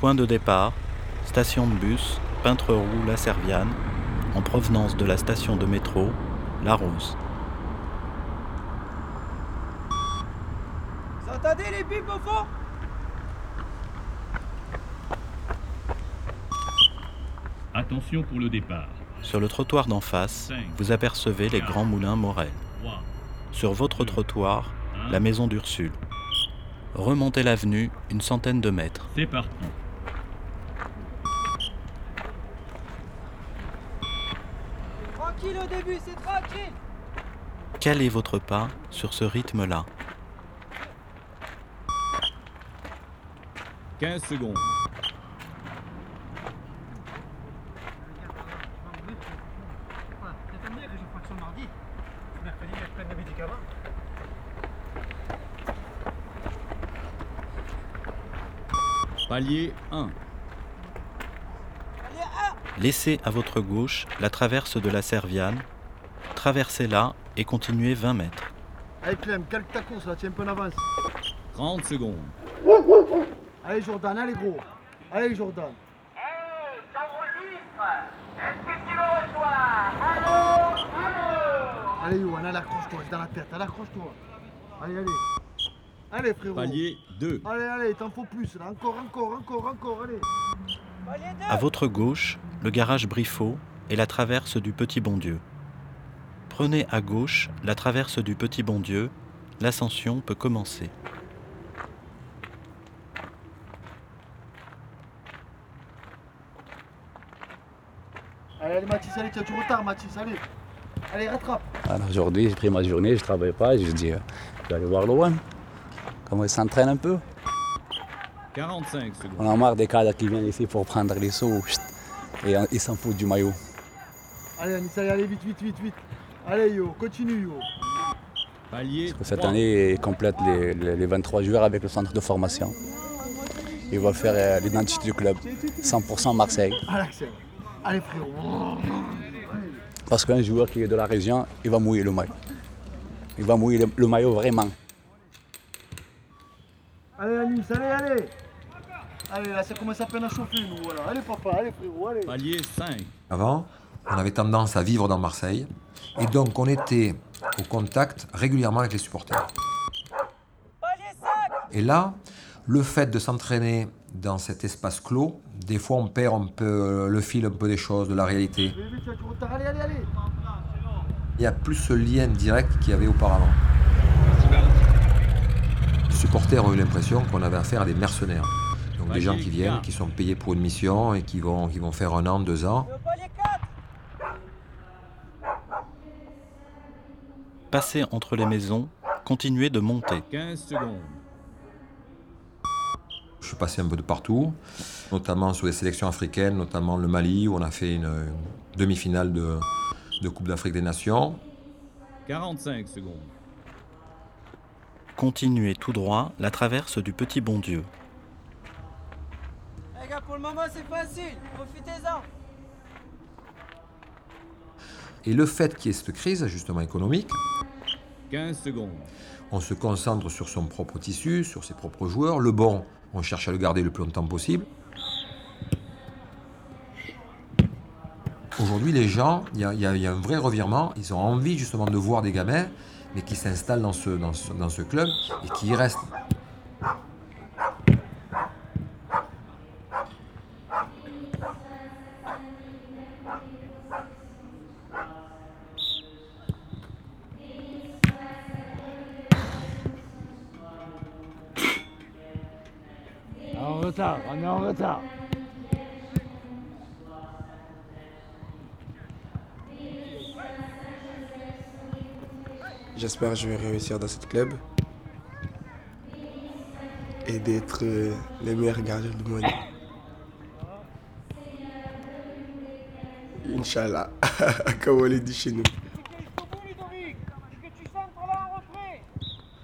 Point de départ, station de bus, Peintre-Roux, La Serviane, en provenance de la station de métro, La Rose. Vous entendez les pipes au fond? Attention pour le départ. Sur le trottoir d'en face, vous apercevez les grands moulins Morel. 3, Sur votre trottoir, 1, la maison d'Ursule. Remontez l'avenue une centaine de mètres. c'est parti. Tranquille au début, c'est tranquille Calez votre pas sur ce rythme-là. 15 secondes. Palier 1. Laissez à votre gauche la traverse de la Serviane. Traversez-la et continuez 20 mètres. Allez Clem, calque ta course là, tiens un peu en avance. 30 secondes. Allez Jordan, allez gros. Allez Jordan. Hey, t'enregistres Est-ce que tu le reçois Allô Allô Allez Yohan, allez accroche-toi, c'est dans la tête, allez accroche-toi. Allez, allez. Allez frérot. Palier 2. Allez, allez, t'en faut plus là, encore, encore, encore, encore, allez. Palier À 2 votre gauche, le garage Briffaut et la traverse du Petit Bon-Dieu. Prenez à gauche la traverse du Petit Bon-Dieu. L'ascension peut commencer. Allez, allez Mathis, allez, tu as du retard Mathis, allez. Allez, rattrape. Alors aujourd'hui, j'ai pris ma journée, je travaille pas, je dis, euh, je vais aller voir Loan. Comment il s'entraîne un peu? 45 secondes. On a marre des cadres qui viennent ici pour prendre les sauts chut, et euh, ils s'en foutent du maillot. Allez Anis, allez, allez, vite, vite, vite, vite. Allez yo, continue yo. Palier Cette 3. année, il complète les, les- les 23 joueurs avec le centre de formation. Il va faire euh, l'identité du club, 100% Marseille. Allez frérot. Parce qu'un joueur qui est de la région, il va mouiller le maillot. Il va mouiller le, le maillot vraiment. Allez Anis, allez, allez. Allez, là, ça commence à peine à chauffer nous, voilà. Allez papa, allez frérot, allez. Palier 5. Avant, on avait tendance à vivre dans Marseille et donc on était au contact régulièrement avec les supporters. Palier 5 Et là, le fait de s'entraîner dans cet espace clos, des fois on perd un peu le fil un peu des choses, de la réalité. Allez, allez, allez. Il n'y a plus ce lien direct qu'il y avait auparavant. Les supporters ont eu l'impression qu'on avait affaire à des mercenaires. Des gens qui viennent, qui sont payés pour une mission et qui vont, qui vont faire un an, deux ans. Le palier 4 Passez entre les maisons, continuez de monter. 15 secondes. Je suis passé un peu de partout, notamment sur les sélections africaines, notamment le Mali, où on a fait une, une demi-finale de, de Coupe d'Afrique des Nations. 45 secondes. Continuez tout droit la traverse du Petit Bon-Dieu. Les gars, pour le moment, c'est facile. Profitez-en. Et le fait qu'il y ait cette crise, justement économique, 15 secondes. on se concentre sur son propre tissu, sur ses propres joueurs. Le bon, on cherche à le garder le plus longtemps possible. Aujourd'hui, les gens, y, y il y a un vrai revirement. Ils ont envie justement de voir des gamins, mais qui s'installent dans ce, dans, ce, dans ce club et qui y restent. Retard. J'espère que je vais réussir dans ce club et d'être euh, le meilleur gardien du monde. Inch'Allah, comme on le dit chez nous.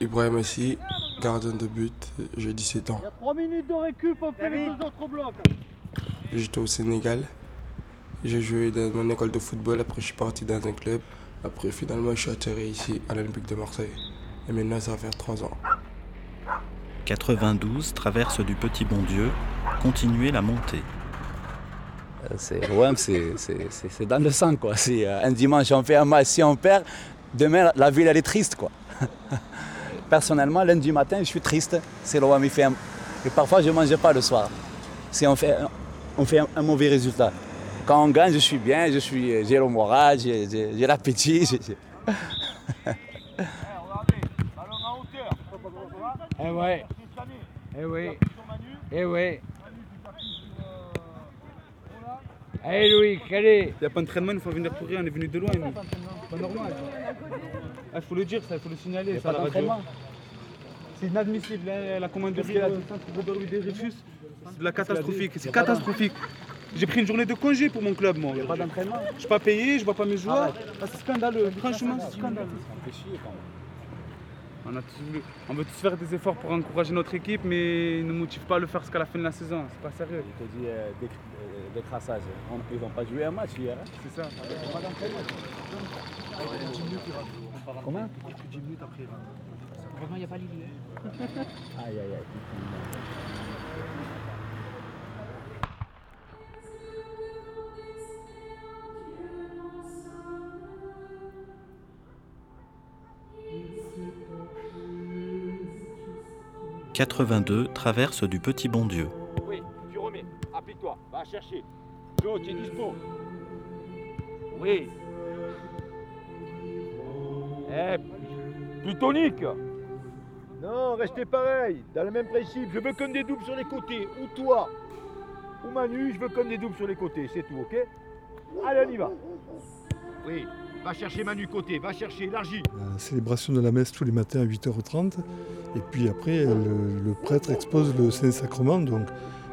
Ibrahim aussi, gardien de but, j'ai 17 ans. Il y a 3 minutes de récup, on fait les deux autres blocs. J'étais au Sénégal, j'ai joué dans mon école de football, après je suis parti dans un club. Après finalement je suis atterri ici à l'Olympique de Marseille. Et maintenant ça va faire 3 ans. 92 traverse du Petit Bon-Dieu. continuer la montée. Euh, C'est l'OM, c'est c'est- c'est- c'est dans le sang quoi. Si euh, un dimanche on fait un match, si on perd, demain la ville elle est triste quoi. Personnellement, lundi matin, je suis triste. C'est un... Et parfois je ne mange pas le soir. Si on fait, on fait un, un mauvais résultat. Quand on gagne, je suis bien, je suis, j'ai le moral, j'ai j'ai- j'ai l'appétit. Eh ouais, eh oui, eh oui. Allez Louis, allez Il n'y a pas d'entraînement, il faut venir pour rien, on est venu de loin. pas normal. Il faut le dire, ça, il faut le signaler. ça, la. C'est inadmissible, hein, la commande de Dreyfus, c'est de la catastrophique, c'est catastrophique. J'ai pris une journée de congé pour mon club, moi. Pas d'entraînement. Je suis pas payé, je vois pas mes joueurs. Ah, c'est scandaleux, franchement, c'est scandaleux. On, a tous voulu- on veut tous faire des efforts pour encourager notre équipe, mais ils ne motivent pas à le faire jusqu'à la fin de la saison. C'est pas sérieux. Je te dis euh, euh, décrassage. Ils n'ont pas joué un match hier. hein. C'est ça. Comment Vraiment, il n'y a pas Lily. Aïe aïe aïe. « 82 traverse du Petit Bon Dieu. Oui, tu remets. Applique-toi. Va chercher. Joe, tu es dispo. Oui. Eh, plutonique Non, restez pareil, dans le même principe. Je veux comme des doubles sur les côtés. Ou toi, ou Manu, je veux comme des doubles sur les côtés. C'est tout, ok Allez, on y va. Oui, va chercher Manu côté, va chercher, élargis. La célébration de la messe tous les matins à 8h30. Et puis après, le, le prêtre expose le Saint-Sacrement, donc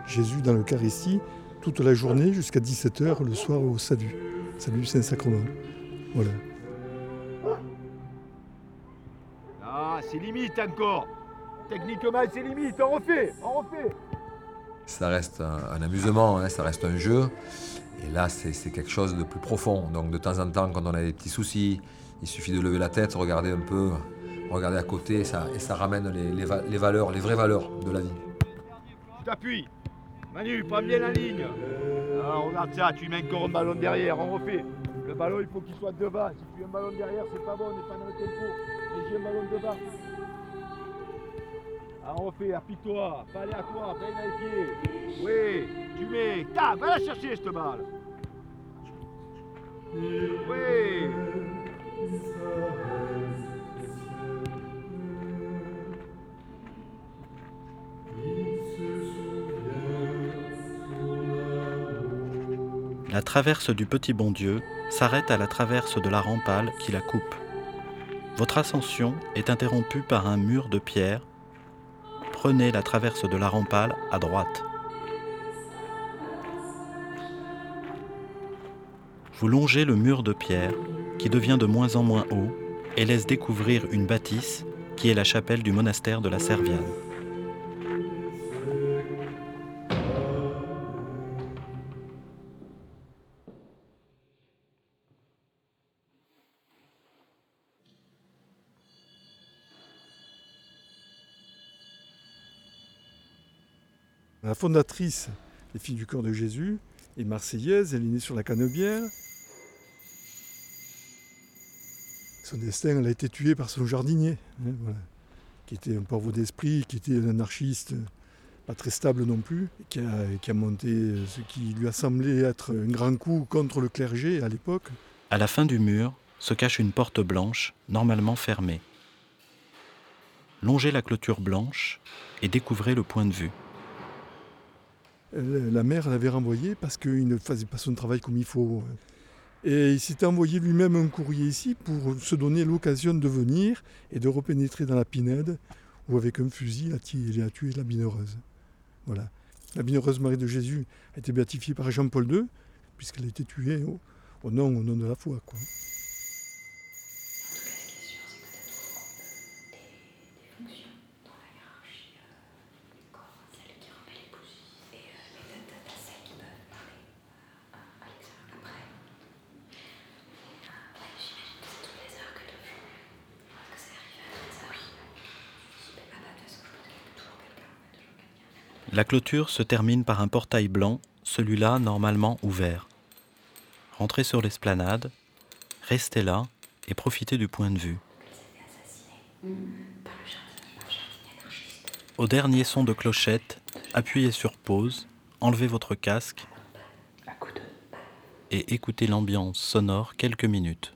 Jésus dans l'Eucharistie, toute la journée jusqu'à 17h le soir au salut. Salut du Saint-Sacrement. Voilà. C'est limite encore. Techniquement, c'est limite. On refait, on refait. Ça reste un, un amusement, hein, ça reste un jeu. Et là, c'est quelque chose de plus profond. Donc de temps en temps, quand on a des petits soucis, il suffit de lever la tête, regarder un peu, regarder à côté, et ça, et ça ramène les, les va- les valeurs, les vraies valeurs de la vie. Tu t'appuies. Manu, prends bien la ligne. Ah, regarde ça, tu mets encore un ballon derrière, on refait. Le ballon, il faut qu'il soit devant. Si tu mets un ballon derrière, c'est pas bon, on n'est pas dans le tempo. J'ai un ballon devant. Ah, on refait, applique-toi, pas aller à toi, dans les pieds. Oui, tu mets. Ta, va la chercher cette balle. Oui. La traverse du Petit Bon Dieu s'arrête à la traverse de la rampale qui la coupe. Votre ascension est interrompue par un mur de pierre. Prenez la traverse de la rampale à droite. Vous longez le mur de pierre qui devient de moins en moins haut et laisse découvrir une bâtisse qui est la chapelle du monastère de la Serviane. La fondatrice, les filles du corps de Jésus, est marseillaise, elle est née sur la Canebière. Son destin, elle a été tuée par son jardinier, hein, qui était un pauvre d'esprit, qui était un anarchiste, pas très stable non plus, qui a, qui a monté ce qui lui a semblé être un grand coup contre le clergé à l'époque. À la fin du mur se cache une porte blanche, normalement fermée. Longez la clôture blanche et découvrez le point de vue. Elle- La mère l'avait renvoyé parce qu'il ne faisait pas son travail comme il faut. Et il s'était envoyé lui-même un courrier ici pour se donner l'occasion de venir et de repénétrer dans la Pinède, où avec un fusil, il a tué, il a tué la bienheureuse. Voilà. La bienheureuse Marie de Jésus a été béatifiée par Jean-Paul II, puisqu'elle a été tuée au, nom, au nom de la foi. La clôture se termine par un portail blanc, celui-là normalement ouvert. Rentrez sur l'esplanade, restez là et profitez du point de vue. Au dernier son de clochette, appuyez sur pause, enlevez votre casque et écoutez l'ambiance sonore quelques minutes.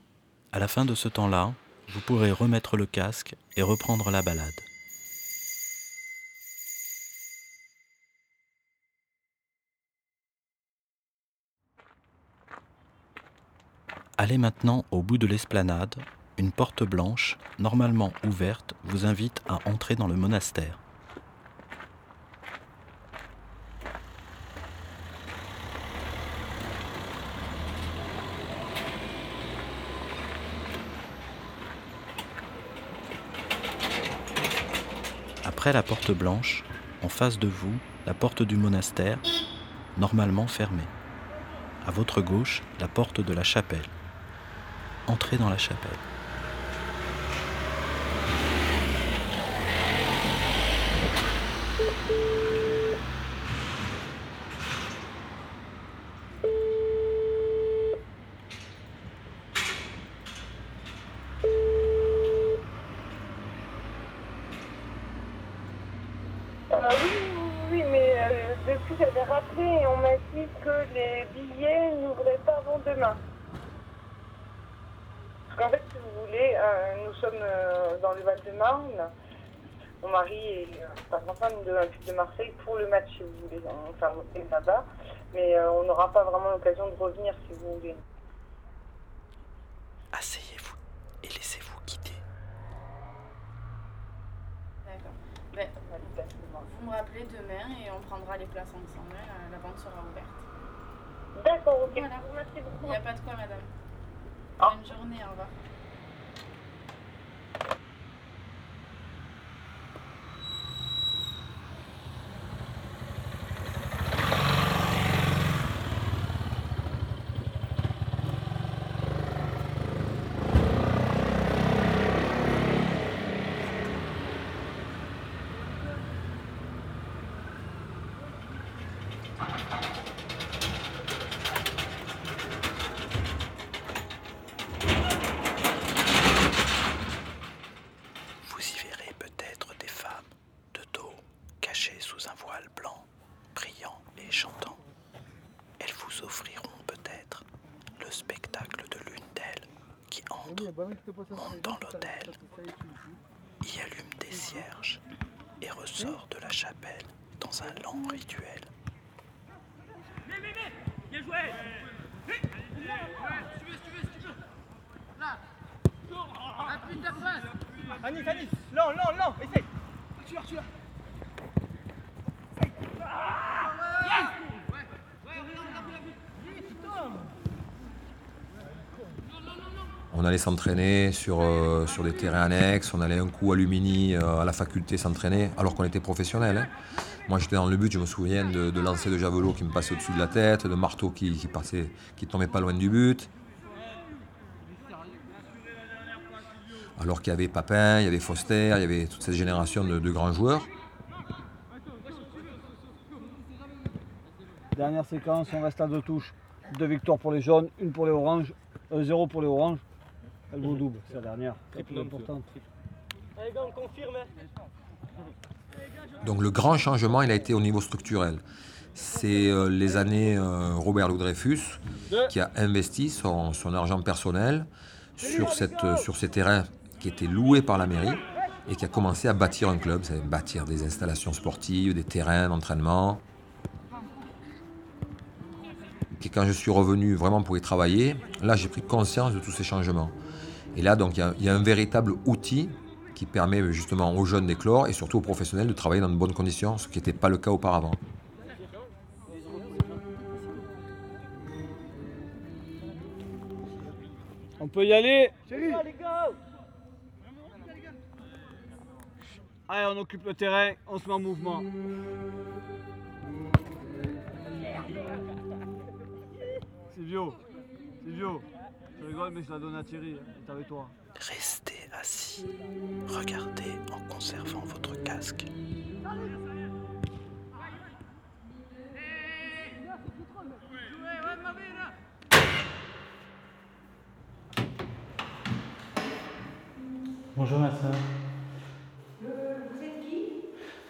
À la fin de ce temps-là, vous pourrez remettre le casque et reprendre la balade. Allez maintenant au bout de l'esplanade. Une porte blanche, normalement ouverte, vous invite à entrer dans le monastère. Après la porte blanche, en face de vous, la porte du monastère, normalement fermée. À votre gauche, la porte de la chapelle. Entrez dans la chapelle. Euh, oui, mais euh, depuis j'avais rappelé on m'a dit que les billets n'ouvraient pas avant demain. Parce qu'en fait, si vous voulez, euh, nous sommes euh, dans le Val-de-Marne. Mon mari est euh, représentant de l'Olympique de Marseille pour le match, si vous voulez. On hôtel là-bas. Mais euh, on n'aura pas vraiment l'occasion de revenir, si vous voulez. Asseyez-vous et laissez-vous guider. D'accord. Ben, vous me rappelez demain et on prendra les places ensemble. hein, La vente sera ouverte. D'accord, ok. Voilà. Merci beaucoup. Il n'y a pas de quoi, madame. Bonne journée, au revoir. Vous y verrez peut-être des femmes de dos cachées sous un voile blanc, brillant et chantant. Elles vous offriront peut-être le spectacle de l'une d'elles qui entre, monte dans l'hôtel, y allume des cierges et ressort de la chapelle dans un lent rituel. Bien joué Appuie ta face Anis, Anis, non, non, non, essaye. Arthur, Arthur On allait s'entraîner sur, euh, sur des terrains annexes, on allait un coup à Lumini euh, à la faculté s'entraîner, alors qu'on était professionnels. hein. Moi j'étais dans le but, je me souviens de, lancer de javelot qui me passait au-dessus de la tête, de marteau qui, passait, qui tombait pas loin du but. Alors qu'il y avait Papin, il y avait Foster, il y avait toute cette génération de, de grands joueurs. Dernière séquence, on reste à deux touches. Deux victoires pour les jaunes, une pour les oranges, euh, zéro pour les oranges. Elle vaut double, c'est la dernière. C'est plus importante. Allez, gars, on confirme. Donc le grand changement, il a été au niveau structurel. C'est euh, les années euh, Robert Louis Dreyfus qui a investi son, son argent personnel sur, cette, euh, sur ces terrains qui étaient loués par la mairie et qui a commencé à bâtir un club, c'est bâtir des installations sportives, des terrains d'entraînement. Et quand je suis revenu vraiment pour y travailler, là j'ai pris conscience de tous ces changements. Et là donc il y a- il y, a un véritable outil qui permet justement aux jeunes d'éclore et surtout aux professionnels de travailler dans de bonnes conditions, ce qui n'était pas le cas auparavant. On peut y aller Chérie Allez, on occupe le terrain, on se met en mouvement. Silvio, Silvio, mais je la donne à Thierry, il hein. avec toi. Restez assis, regardez en conservant votre casque. Bonjour ma soeur. Euh, vous êtes qui?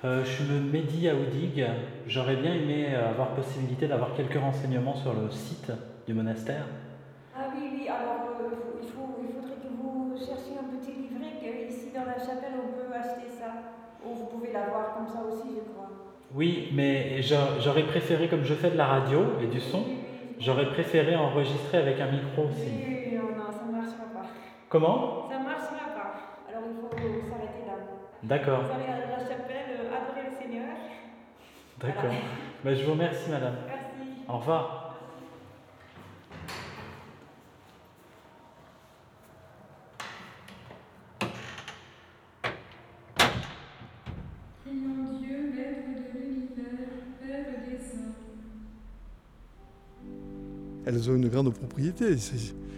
Euh, je suis le Mehdi Aoudig. J'aurais bien aimé avoir possibilité d'avoir quelques renseignements sur le site du monastère. Ah oui, alors euh, il, faut, il faudrait que vous cherchiez un petit livret qu'ici dans la chapelle on peut acheter ça. Ou vous pouvez l'avoir comme ça aussi, je crois. Oui, mais j'a- j'aurais préféré, comme je fais de la radio et du son, j'aurais préféré enregistrer avec un micro aussi. oui, oui, non, non, ça ne marchera pas. Comment? Ça ne marchera pas. Alors il faut s'arrêter là. D'accord. Vous allez à la chapelle, euh, adorer le Seigneur. D'accord. Bah, je vous remercie, madame. Merci. Au revoir. Elles ont une grande propriété.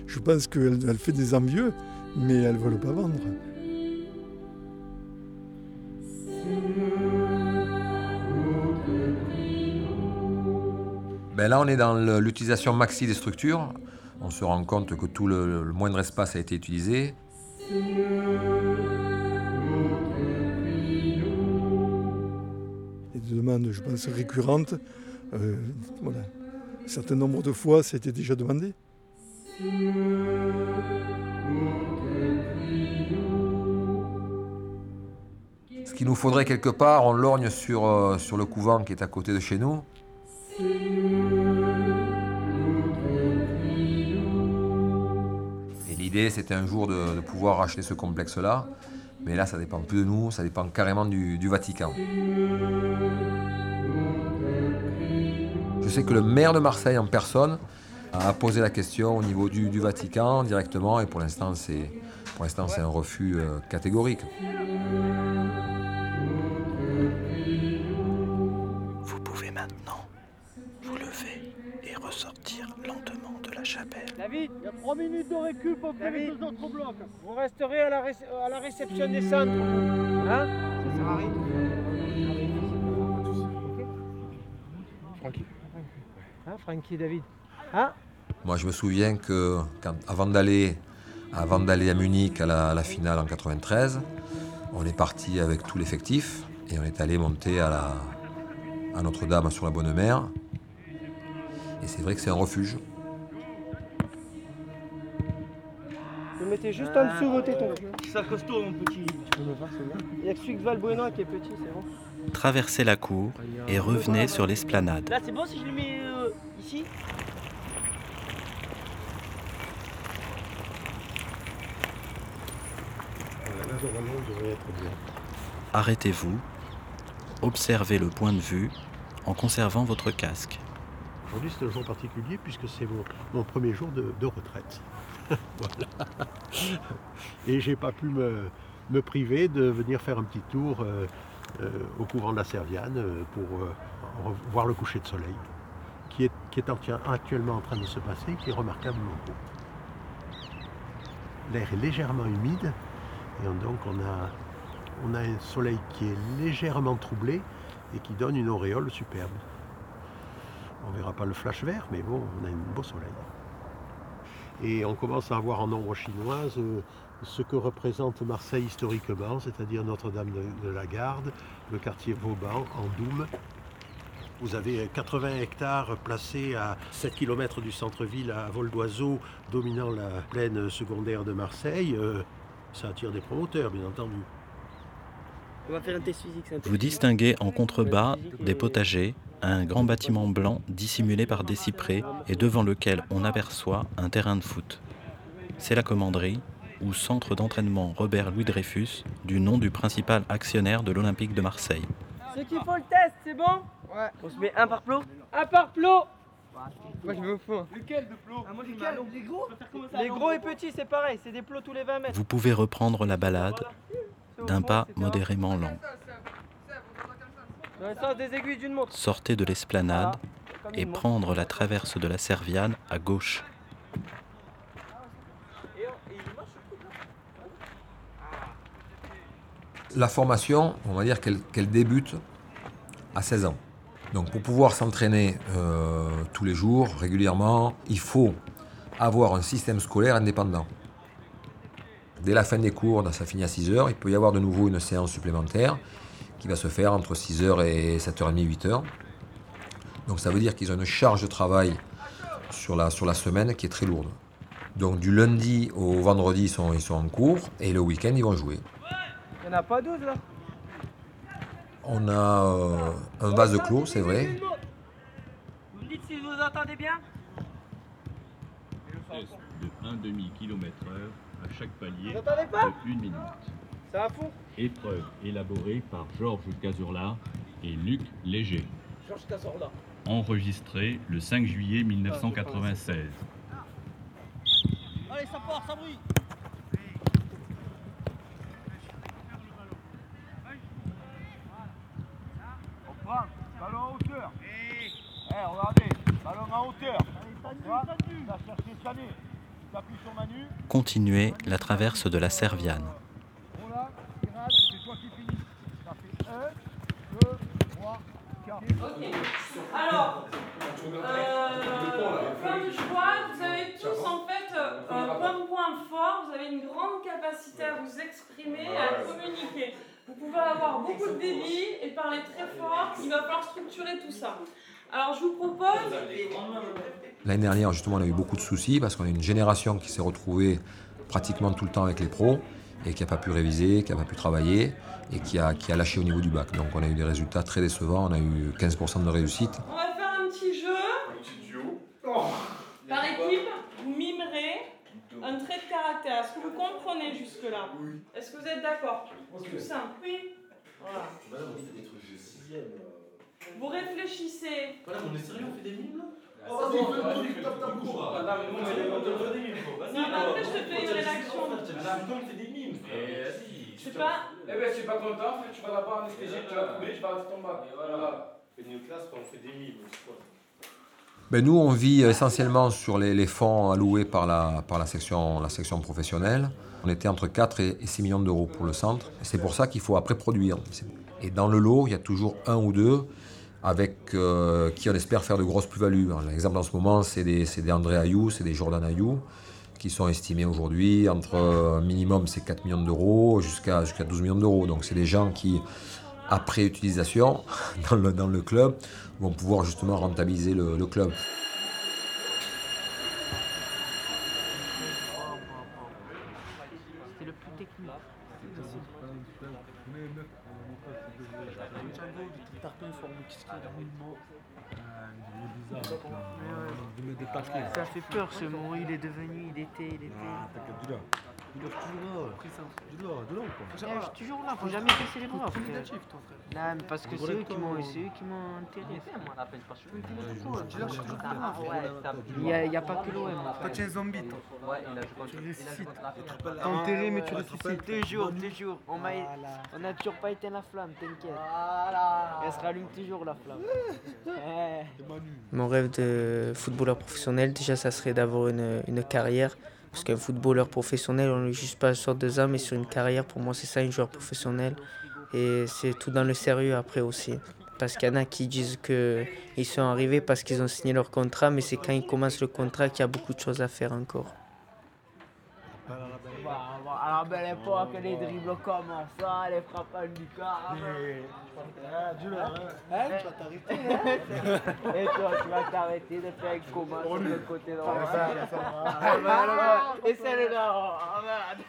Je pense qu'elle elle fait des envieux, mais elles ne veulent pas vendre. Ben là, on est dans l'utilisation maxi des structures. On se rend compte que tout le, le moindre espace a été utilisé. Et des demandes, je pense, récurrentes. Euh, voilà. Un certain nombre de fois, ça a été déjà demandé. Ce qu'il nous faudrait quelque part, on lorgne sur, euh, sur le couvent qui est à côté de chez nous. Et l'idée, c'était un jour de, pouvoir racheter ce complexe-là. Mais là, ça dépend plus de nous, ça dépend carrément du Vatican. Je sais que le maire de Marseille en personne a posé la question au niveau du, du Vatican directement, et pour l'instant, c'est pour l'instant, c'est un refus euh, catégorique. Vous pouvez maintenant vous lever et ressortir lentement de la chapelle. David, il y a 3 minutes de récup pour les deux autres blocs. Vous resterez à la, à la réception des centres. Hein Ça sert à rien. Francky. Hein, Francky David Hein Moi, je me souviens que avant d'aller avant d'aller à Munich à la, finale en 93, on est parti avec tout l'effectif et on est allé monter à Notre-Dame sur la Bonne Mer. Et c'est vrai que c'est un refuge. Mettez juste en dessous vos tétons. C'est costaud, mon petit. Il n'y a que celui de Valbuena qui est petit, c'est bon. Traversez la cour et revenez sur l'esplanade. Là, c'est bon si je le mets euh, ici Là, normalement, on devrait être bien. Arrêtez-vous, observez le point de vue en conservant votre casque. Aujourd'hui, c'est un jour particulier puisque c'est mon, mon premier jour de, de retraite. Voilà. Et j'ai pas pu me, priver de venir faire un petit tour euh, euh, au couvent de la Serviane euh, pour voir le coucher de soleil qui est, actuellement en train de se passer, qui est remarquablement beau. L'air est légèrement humide et on- donc on a, on a un soleil qui est légèrement troublé et qui donne une auréole superbe. On verra pas le flash vert, mais bon, on a un beau soleil. Et on commence à voir en ombre chinoise euh, ce que représente Marseille historiquement, c'est-à-dire Notre-Dame de, la Garde, le quartier Vauban en Doum. Vous avez 80 hectares placés à 7 km du centre-ville à vol d'oiseau, dominant la plaine secondaire de Marseille. Euh, ça attire des promoteurs, bien entendu. On va faire un test physique. c'est un test Vous distinguez en contrebas des potagers, un grand bâtiment blanc dissimulé par des cyprès et devant lequel on aperçoit un terrain de foot. C'est la commanderie ou centre d'entraînement Robert Louis Dreyfus, du nom du principal actionnaire de l'Olympique de Marseille. Ceux qui font le test, c'est bon Ouais. On se met un par plot Un par plot Moi je me fous. Lequel de plot ah, moi, gros Les gros et petits, c'est pareil, c'est des plots tous les 20 mètres. Vous pouvez reprendre la balade d'un pas modérément lent. Sortez de l'esplanade et prendre la traverse de la Serviane à gauche. La formation, on va dire qu'elle qu'elle débute à 16 ans. Donc pour pouvoir s'entraîner euh, tous les jours, régulièrement, il faut avoir un système scolaire indépendant. Dès la fin des cours, ça finit à 6h, il peut y avoir de nouveau une séance supplémentaire qui va se faire entre 6h et 7h30, 8h. Donc ça veut dire qu'ils ont une charge de travail sur la, sur la semaine qui est très lourde. Donc du lundi au vendredi, ils sont, ils sont en cours et le week-end, ils vont jouer. Il n'y en a pas 12 là? On a euh, un vase clos, c'est vrai. Vous me dites si vous entendez bien? De 1 demi-kilomètre heure? À chaque palier de 1 minute. Ça va fond Épreuve élaborée par Georges Cazurla et Luc Léger. Georges Cazorla. Enregistré le 5 juillet 1996. Allez, ça part, ça brille On prend, ballon en hauteur. Eh, regardez, ballon en hauteur. Tu vas chercher Continuez la traverse de la Serviane. Bon là, il rate, c'est toi qui finis. Ça fait 1, 2, 3, 4. Alors, euh, point du choix, vous avez tous en fait euh, comme point fort, vous avez une grande capacité à vous exprimer, à communiquer. Vous pouvez avoir beaucoup de débit et parler très fort, il va falloir structurer tout ça. Alors je vous propose... L'année dernière, justement, on a eu beaucoup de soucis parce qu'on a une génération qui s'est retrouvée pratiquement tout le temps avec les pros et qui n'a pas pu réviser, qui n'a pas pu travailler et qui a, qui a lâché au niveau du bac. Donc on a eu des résultats très décevants, on a eu 15% de réussite. On va faire un petit jeu. Par équipe, vous mimerez un trait de caractère. Est-ce que vous comprenez jusque-là? Est-ce que vous êtes d'accord? Tout simple. Oui. Voilà. Vous réfléchissez. Voilà, on est sérieux, on fait des mimes là Oh, Vas-y, bon, fais- bon, fais- fais- tape ta bouche, là. Ah, non, mais moi, je- te fait des mimes, quoi. Vas-y, Non, mais quoi. après, je te fais Toi, une rédaction. les histoires, on fait des mimes. Et vas-y. Je sais pas. Eh ben, je suis pas content, tu vas là-bas anesthésié, tu vas couler, tu vas rater ton bac. Voilà. On fait une classe, on fait des mimes. c'est quoi Ben, nous, on vit essentiellement sur les, les fonds alloués par la, par la, section, la section professionnelle. On était entre 4 et, et 6 millions d'euros pour le centre. C'est pour ça qu'il faut après produire. Et dans le lot, il y a toujours un ou deux avec euh, qui on espère faire de grosses plus-values. L'exemple en ce moment, c'est des, André Ayou, c'est des Jordan Ayou, qui sont estimés aujourd'hui entre un minimum c'est 4 millions d'euros jusqu'à jusqu'à 12 millions d'euros. Donc c'est des gens qui, après utilisation dans le, dans le club, vont pouvoir justement rentabiliser le club. C'était le plus technique. Ça fait peur ce mot, il est devenu, il était, il était. Il est toujours là. Il est là, de là ou pas? Je suis toujours là, faut jamais baisser les bras. frère. Non, mais parce que c'est eux qui m'ont c'est eux qui m'ont enterré. Il n'y a, il y a pas que l'OM. Toi, tu es un zombie, toi. Tu ressuscites. T'es enterré, mais tu ressuscites. Toujours, toujours. On m'a- on n'a toujours pas éteint la flamme, t'inquiète. Elle se rallume toujours la flamme. Mon rêve de footballeur professionnel, déjà, ça serait d'avoir une, une carrière. Parce qu'un footballeur professionnel, on ne juge pas sur deux ans, mais sur une carrière, pour moi, c'est ça, un joueur professionnel. Et c'est tout dans le sérieux après aussi. Parce qu'il y en a qui disent qu'ils sont arrivés parce qu'ils ont signé leur contrat, mais c'est quand ils commencent le contrat qu'il y a beaucoup de choses à faire encore. À la belle époque, les dribbles comme ça, les frappes à Lucas. Hein? tu vas t'arrêter. Et toi, tu vas t'arrêter de faire un coma sur le côté droit. Et celle-là, ah, merde.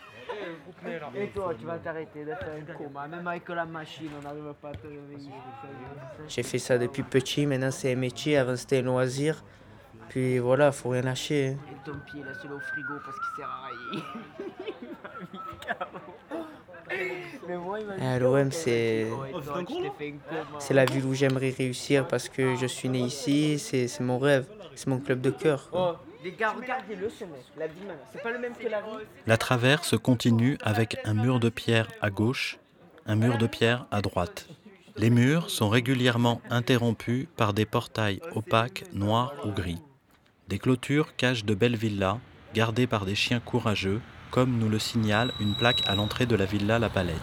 Et toi, tu vas t'arrêter de faire un coma. Même avec la machine, on n'arrive pas à te réveiller. J'ai fait ça depuis petit, maintenant c'est un métier, avant c'était un loisir. Puis voilà, faut rien lâcher. Et ton pied, laisse-le au frigo parce qu'il sert à rien. À l'OM, c'est c'est la ville où j'aimerais réussir parce que je suis né ici, c'est c'est mon rêve, c'est mon club de cœur. Oh, les gars, regardez-le ce mec, la vie c'est pas le même que la vie. La traverse continue avec un mur de pierre à gauche, un mur de pierre à droite. Les murs sont régulièrement interrompus par des portails opaques, noirs ou gris. Des clôtures cachent de belles villas, gardées par des chiens courageux, comme nous le signale une plaque à l'entrée de la villa La Palette.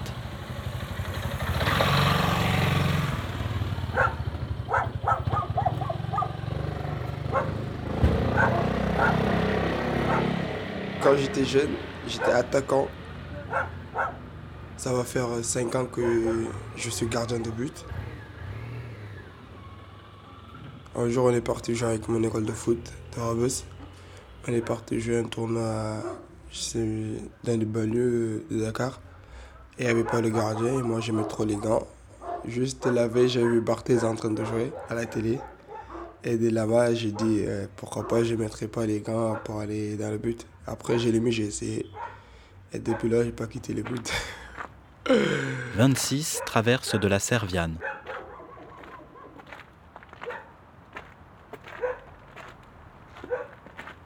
Quand j'étais jeune, j'étais attaquant Ça va faire 5 ans que je suis gardien de but. Un jour, on est parti jouer avec mon école de foot de Rabus. On est parti jouer un tournoi dans les banlieues de Dakar. Et il n'y avait pas le gardien et moi j'aimais trop les gants. Juste la veille, j'ai vu Barthez en train de jouer à la télé. Et de là-bas, j'ai dit euh, pourquoi pas je ne mettrais pas les gants pour aller dans le but. Après, j'ai les mis, j'ai essayé. Et depuis là, j'ai pas quitté le but. 26 traverse de la Serviane.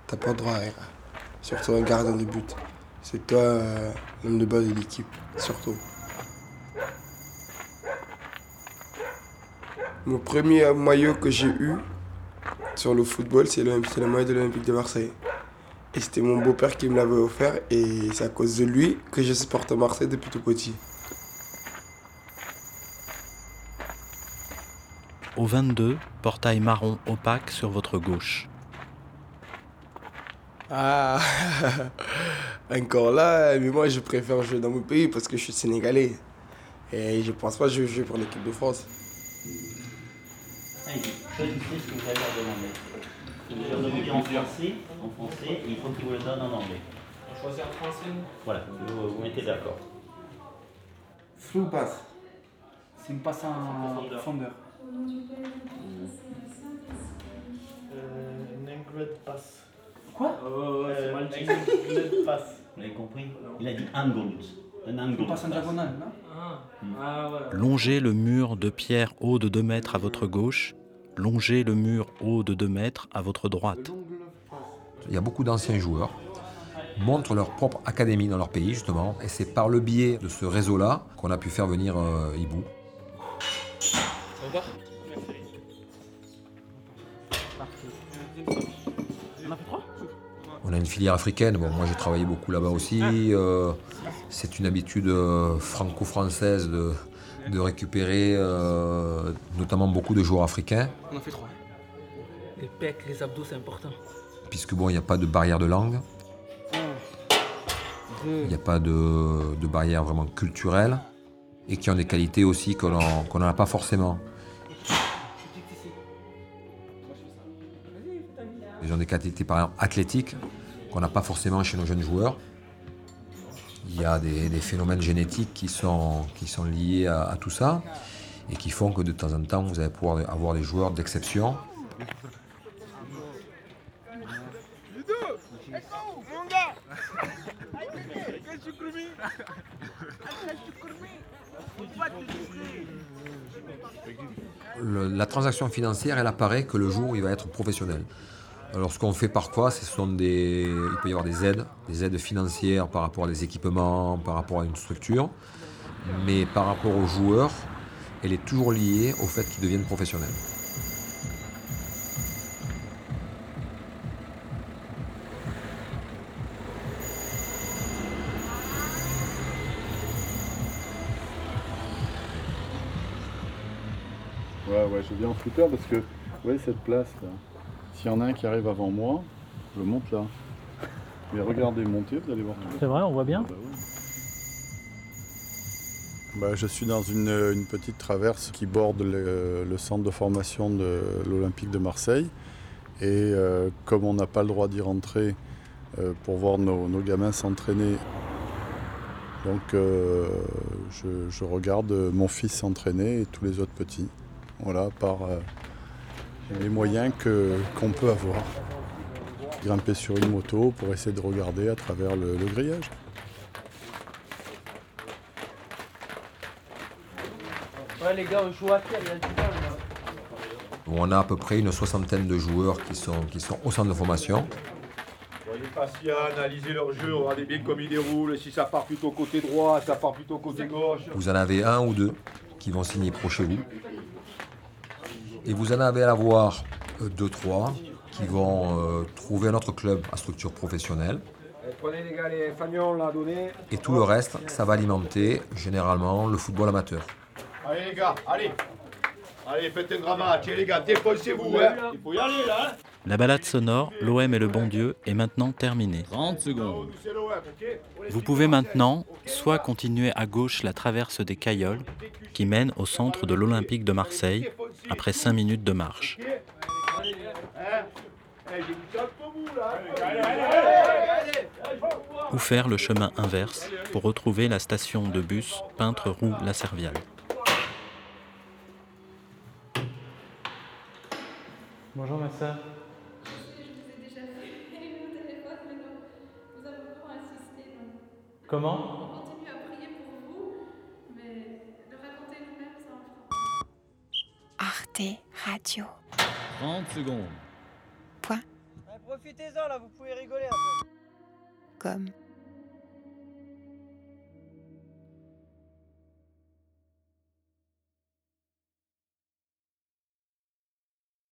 T'as pas le droit à rien. Surtout un gardien de but. C'est toi euh, de base de l'équipe, surtout. Mon premier maillot que j'ai eu sur le football, c'est le, c'est le maillot de l'Olympique de Marseille. Et c'était mon beau-père qui me l'avait offert et c'est à cause de lui que je supporte Marseille depuis tout petit. Au 22, portail marron opaque sur votre gauche. Ah, encore là, mais moi je préfère jouer dans mon pays parce que je suis sénégalais. Et je pense pas que je vais jouer pour l'équipe de France. Allez, choisissez ce que vous allez leur demander. Je vais leur en français, en français, et il faut qu'ils vous le donnent en anglais. On choisit en français Voilà, vous vous mettez d'accord. Flou passe. C'est une passe en profondeur. Euh, Nengred passe. Quoi Oh, ouais, c'est mal dit. Nengred passe. Vous avez compris Il a dit angled. Un angled. Une passe en diagonale, non Ah ouais. Longez le mur de pierre haut de 2 mètres à votre gauche. Longez le mur haut de 2 mètres à votre droite. Il y a beaucoup d'anciens joueurs montrent leur propre académie dans leur pays justement et c'est par le biais de ce réseau-là qu'on a pu faire venir euh, Ibou. On a une filière africaine, bon, moi j'ai travaillé beaucoup là-bas aussi. euh, c'est une habitude euh, franco-française de, de récupérer euh, notamment beaucoup de joueurs africains, On en fait trois. Les pecs, les abdos, c'est important. puisque bon, il n'y a pas de barrière de langue, il n'y a pas de, de barrière vraiment culturelle, et qui ont des qualités aussi qu'on n'a pas forcément. Ils ont des qualités par exemple athlétiques qu'on n'a pas forcément chez nos jeunes joueurs. Il y a des, phénomènes génétiques qui sont, qui sont liés à, tout ça et qui font que de temps en temps vous allez pouvoir avoir des joueurs d'exception. La transaction financière, elle apparaît que le jour où il va être professionnel. Alors ce qu'on fait parfois, ce des, il peut y avoir des aides, des aides financières par rapport à des équipements, par rapport à une structure, mais par rapport aux joueurs, elle est toujours liée au fait qu'ils deviennent professionnels. Ouais, ouais, je viens en scooter parce que, ouais, cette place là, s'il y en a un qui arrive avant moi, je monte là. Mais regardez monter, vous allez voir. C'est vrai, on voit bien Bah, ouais. Bah, je suis dans une, une petite traverse qui borde le, le centre de formation de l'Olympique de Marseille. Et euh, comme on n'a pas le droit d'y rentrer euh, pour voir nos, nos gamins s'entraîner, donc euh, je, je regarde mon fils s'entraîner et tous les autres petits. Voilà, par euh, les moyens que- qu'on peut avoir. Grimper sur une moto pour essayer de regarder à travers le- le grillage. Ouais, les gars, on joue à quel? Il y a du temps. On a à peu près une soixantaine de joueurs qui sont, qui sont au centre de formation. Soyez patient, analysez leur jeu, regardez bien comme ils déroulent. Si ça part plutôt côté droit, ça part plutôt côté gauche. Vous en avez un ou deux qui vont signer pro chez vous. Et vous en avez à avoir euh, deux, trois qui vont euh, trouver un autre club à structure professionnelle. Eh, Prenez les gars les fagnons là, donnez. Et tout le reste, ça va alimenter généralement le football amateur. Allez les gars, allez. Allez, faites un grand match, les gars, défoncez-vous, hein. Il faut y aller là, hein. La balade sonore, l'OM et le bon Dieu, est maintenant terminée. 30 secondes. Vous pouvez maintenant soit continuer à gauche la traverse des Cailloles, qui mène au centre de l'Olympique de Marseille, après 5 minutes de marche. Ou faire le chemin inverse pour retrouver la station de bus Peintre Roux La Serviale. Bonjour ma soeur. Comment? Arte Radio. 30 secondes. Point. Profitez-en là, vous pouvez rigoler un peu. Comme.